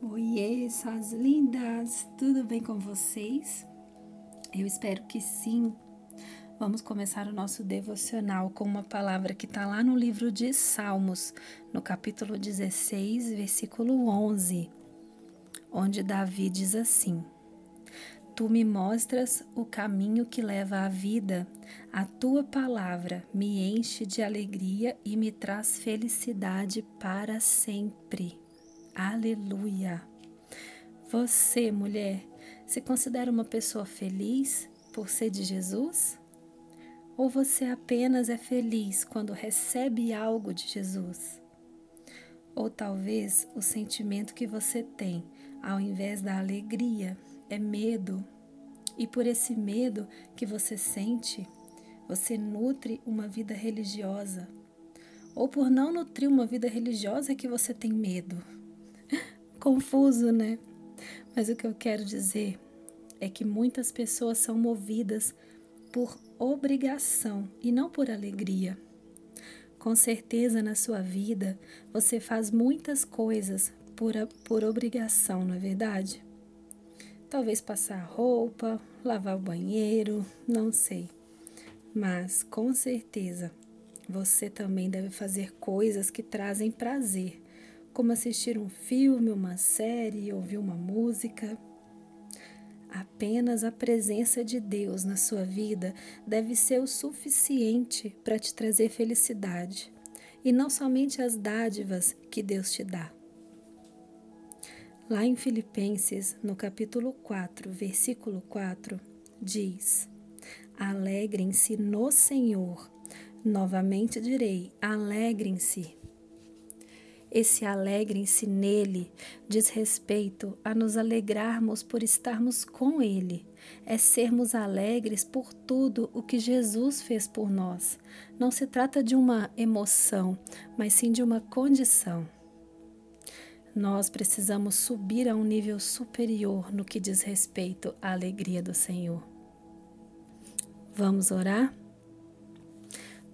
Oiê, suas lindas! Tudo bem com vocês? Eu espero que sim. Vamos começar o nosso devocional com uma palavra que está lá no livro de Salmos, no capítulo 16, versículo 11, onde Davi diz assim: Tu me mostras o caminho que leva à vida, a tua palavra me enche de alegria e me traz felicidade para sempre. Aleluia! Você, mulher, se considera uma pessoa feliz por ser de Jesus? Ou você apenas é feliz quando recebe algo de Jesus? Ou talvez o sentimento que você tem, ao invés da alegria, é medo, e por esse medo que você sente, você nutre uma vida religiosa. Ou por não nutrir uma vida religiosa é que você tem medo confuso, né? Mas o que eu quero dizer é que muitas pessoas são movidas por obrigação e não por alegria. Com certeza na sua vida você faz muitas coisas por, por obrigação, não é verdade? Talvez passar roupa, lavar o banheiro, não sei. Mas com certeza você também deve fazer coisas que trazem prazer como assistir um filme, uma série, ouvir uma música. Apenas a presença de Deus na sua vida deve ser o suficiente para te trazer felicidade, e não somente as dádivas que Deus te dá. Lá em Filipenses, no capítulo 4, versículo 4, diz: Alegrem-se no Senhor. Novamente direi: alegrem-se. Esse alegrem-se nele diz respeito a nos alegrarmos por estarmos com ele, é sermos alegres por tudo o que Jesus fez por nós. Não se trata de uma emoção, mas sim de uma condição. Nós precisamos subir a um nível superior no que diz respeito à alegria do Senhor. Vamos orar?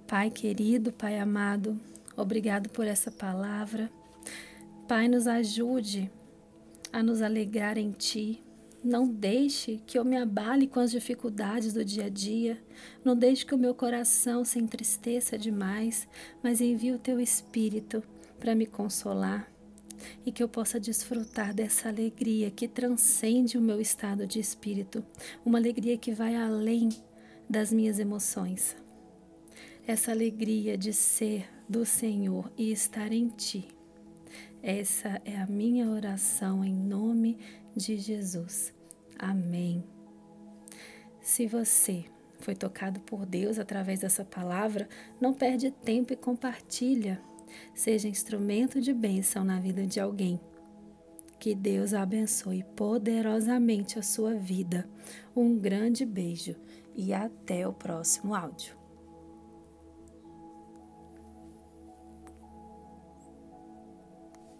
Pai querido, Pai amado, Obrigado por essa palavra. Pai, nos ajude a nos alegrar em Ti. Não deixe que eu me abale com as dificuldades do dia a dia. Não deixe que o meu coração se entristeça demais, mas envie o Teu Espírito para me consolar e que eu possa desfrutar dessa alegria que transcende o meu estado de espírito, uma alegria que vai além das minhas emoções. Essa alegria de ser do Senhor e estar em Ti. Essa é a minha oração em nome de Jesus. Amém. Se você foi tocado por Deus através dessa palavra, não perde tempo e compartilha. Seja instrumento de bênção na vida de alguém. Que Deus abençoe poderosamente a sua vida. Um grande beijo e até o próximo áudio.